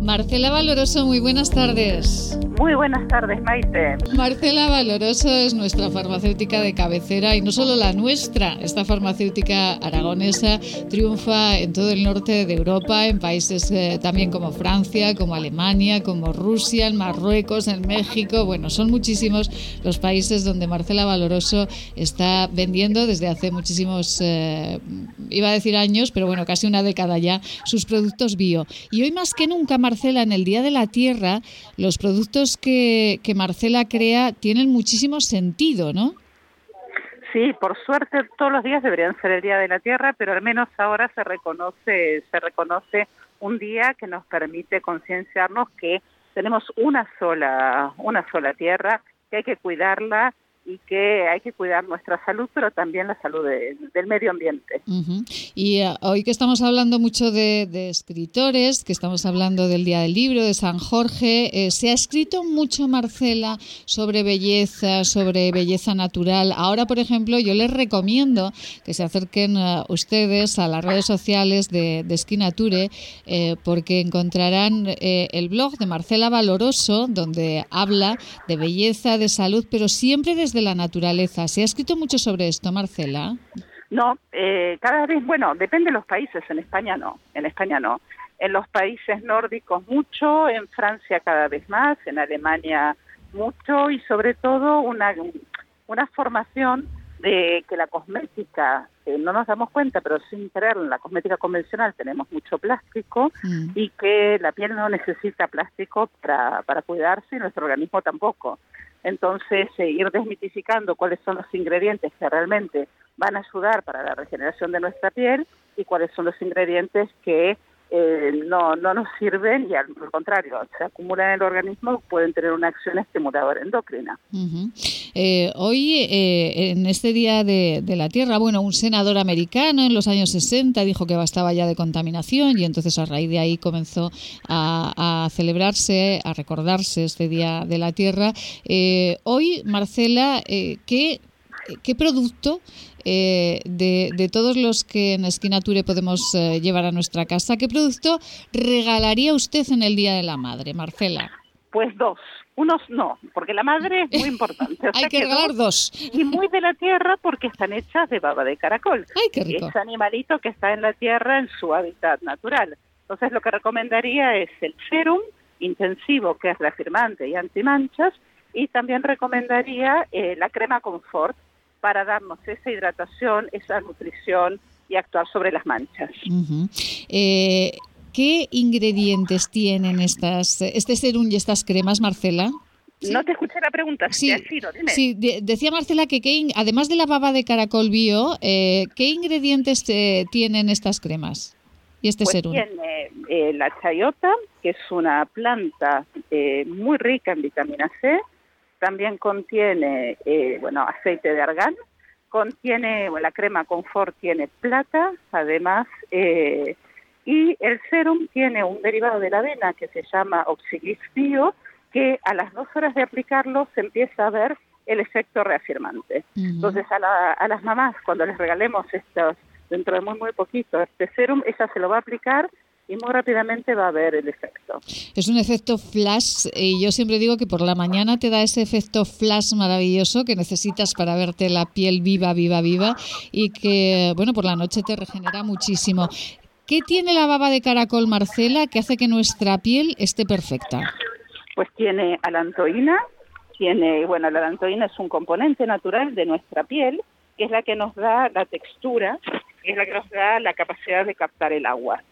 Marcela Valoroso, muy buenas tardes. Muy buenas tardes, Maite. Marcela Valoroso es nuestra farmacéutica de cabecera y no solo la nuestra. Esta farmacéutica aragonesa triunfa en todo el norte de Europa, en países eh, también como Francia, como Alemania, como Rusia, en Marruecos, en México. Bueno, son muchísimos los países donde Marcela Valoroso está vendiendo desde hace muchísimos, eh, iba a decir años, pero bueno, casi una década ya, sus productos bio. Y hoy más que nunca, Marcela, en el Día de la Tierra, los productos que, que Marcela crea tienen muchísimo sentido, ¿no? Sí, por suerte todos los días deberían ser el Día de la Tierra, pero al menos ahora se reconoce, se reconoce un día que nos permite concienciarnos que tenemos una sola, una sola tierra, que hay que cuidarla y que hay que cuidar nuestra salud, pero también la salud del medio ambiente. Y uh, hoy que estamos hablando mucho de, escritores, que estamos hablando del Día del Libro, de San Jorge, eh, se ha escrito mucho, Marcela, sobre belleza, sobre belleza natural. Ahora, por ejemplo, yo les recomiendo que se acerquen uh, ustedes a las redes sociales de, de Esquinature, eh, porque encontrarán eh, el blog de Marcela Valoroso, donde habla de belleza, de salud, pero siempre desde de la naturaleza. ¿Se ha escrito mucho sobre esto, Marcela? No, eh, cada vez, bueno, depende de los países. En España no, en España no. En los países nórdicos mucho, en Francia cada vez más, en Alemania mucho y sobre todo una, una formación de que la cosmética, no nos damos cuenta, pero sin creer en la cosmética convencional tenemos mucho plástico mm. y que la piel no necesita plástico para, para cuidarse y nuestro organismo tampoco. Entonces, eh, ir desmitificando cuáles son los ingredientes que realmente van a ayudar para la regeneración de nuestra piel y cuáles son los ingredientes que eh, no, no nos sirven y al, contrario, se acumulan en el organismo, pueden tener una acción estimuladora endocrina. Eh, hoy, eh, en este Día de, la Tierra, bueno, un senador americano en los años 60 dijo que bastaba ya de contaminación y entonces a raíz de ahí comenzó a, a celebrarse, a recordarse este Día de la Tierra. hoy, Marcela, ¿qué, ¿qué producto eh, de, todos los que en Esquinature podemos eh, llevar a nuestra casa, ¿qué producto regalaría usted en el Día de la Madre, Marcela? Pues dos. Unos no, porque la madre es muy importante. Hay que, regalar dos, Y muy de la tierra porque están hechas de baba de caracol. Ay, qué rico. Es animalito que está en la tierra en su hábitat natural. Entonces lo que recomendaría es el serum intensivo, que es reafirmante y antimanchas, y también recomendaría eh, la crema confort, para darnos esa hidratación, esa nutrición y actuar sobre las manchas. Eh, ¿Qué ingredientes tienen estas, este serum y estas cremas, Marcela? No te escuché la pregunta. Sí, sí decía Marcela que, además de la baba de caracol bio, eh, ¿qué ingredientes eh, tienen estas cremas y este pues serum? Tiene la chayota, que es una planta muy rica en vitamina C, también contiene, eh, bueno, aceite de argán, contiene, la crema confort tiene plata, además, eh, y el serum tiene un derivado de la avena que se llama Oxiglis Bio, que a las dos horas de aplicarlo se empieza a ver el efecto reafirmante. Entonces, a, a las mamás, cuando les regalemos estos, dentro de muy, muy poquito, este serum, ella se lo va a aplicar y muy rápidamente va a haber el efecto. Es un efecto flash y yo siempre digo que por la mañana te da ese efecto flash maravilloso que necesitas para verte la piel viva, viva, viva y que, bueno, por la noche te regenera muchísimo. ¿Qué tiene la baba de caracol, Marcela, que hace que nuestra piel esté perfecta? Pues tiene alantoína, tiene, bueno, la alantoína es un componente natural de nuestra piel, que es la que nos da la textura, que es la que nos da la capacidad de captar el agua.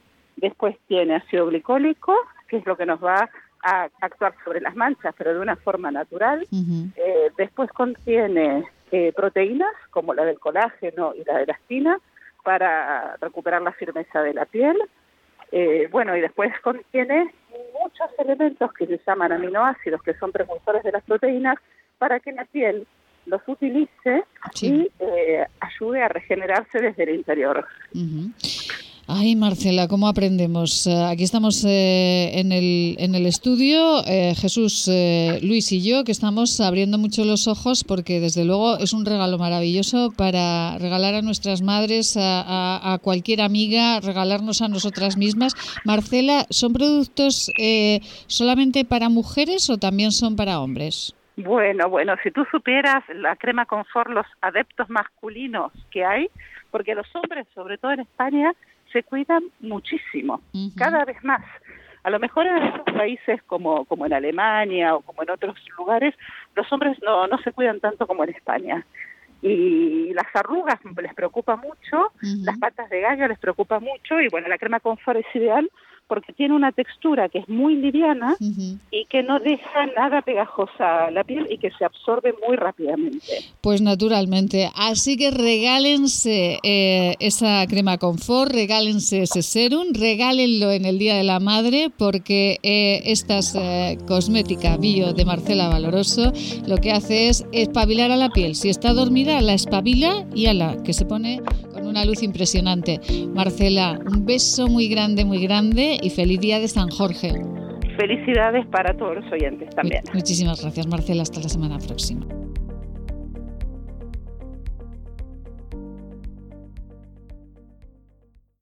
Después tiene ácido glicólico, que es lo que nos va a actuar sobre las manchas, pero de una forma natural. Eh, después contiene eh, proteínas, como la del colágeno y la de elastina, para recuperar la firmeza de la piel. Eh, bueno, y después contiene muchos elementos que se llaman aminoácidos, que son precursores de las proteínas, para que la piel los utilice y ayude a regenerarse desde el interior. Ay, Marcela, ¿cómo aprendemos? Eh, aquí estamos eh, en, el, en el estudio, eh, Jesús, Luis y yo, que estamos abriendo mucho los ojos porque desde luego es un regalo maravilloso para regalar a nuestras madres, a, cualquier amiga, regalarnos a nosotras mismas. Marcela, ¿son productos solamente para mujeres o también son para hombres? Bueno, bueno, si tú supieras la crema confort, los adeptos masculinos que hay, porque los hombres, sobre todo en España, se cuidan muchísimo, cada vez más. A lo mejor en otros países como, como en Alemania o como en otros lugares, los hombres no, no se cuidan tanto como en España. Y las arrugas les preocupa mucho, las patas de gallo les preocupa mucho y bueno, la crema confort es ideal porque tiene una textura que es muy liviana y que no deja nada pegajosa la piel y que se absorbe muy rápidamente. Pues naturalmente. Así que regálense eh, esa crema confort, regálense ese serum, regálenlo en el Día de la Madre porque eh, esta eh, cosmética bio de Marcela Valoroso lo que hace es espabilar a la piel. Si está dormida, la espabila y a la que se pone una luz impresionante. Marcela, un beso muy grande, muy grande y feliz día de San Jorge. Felicidades para todos los oyentes también. Muchísimas gracias, Marcela. Hasta la semana próxima.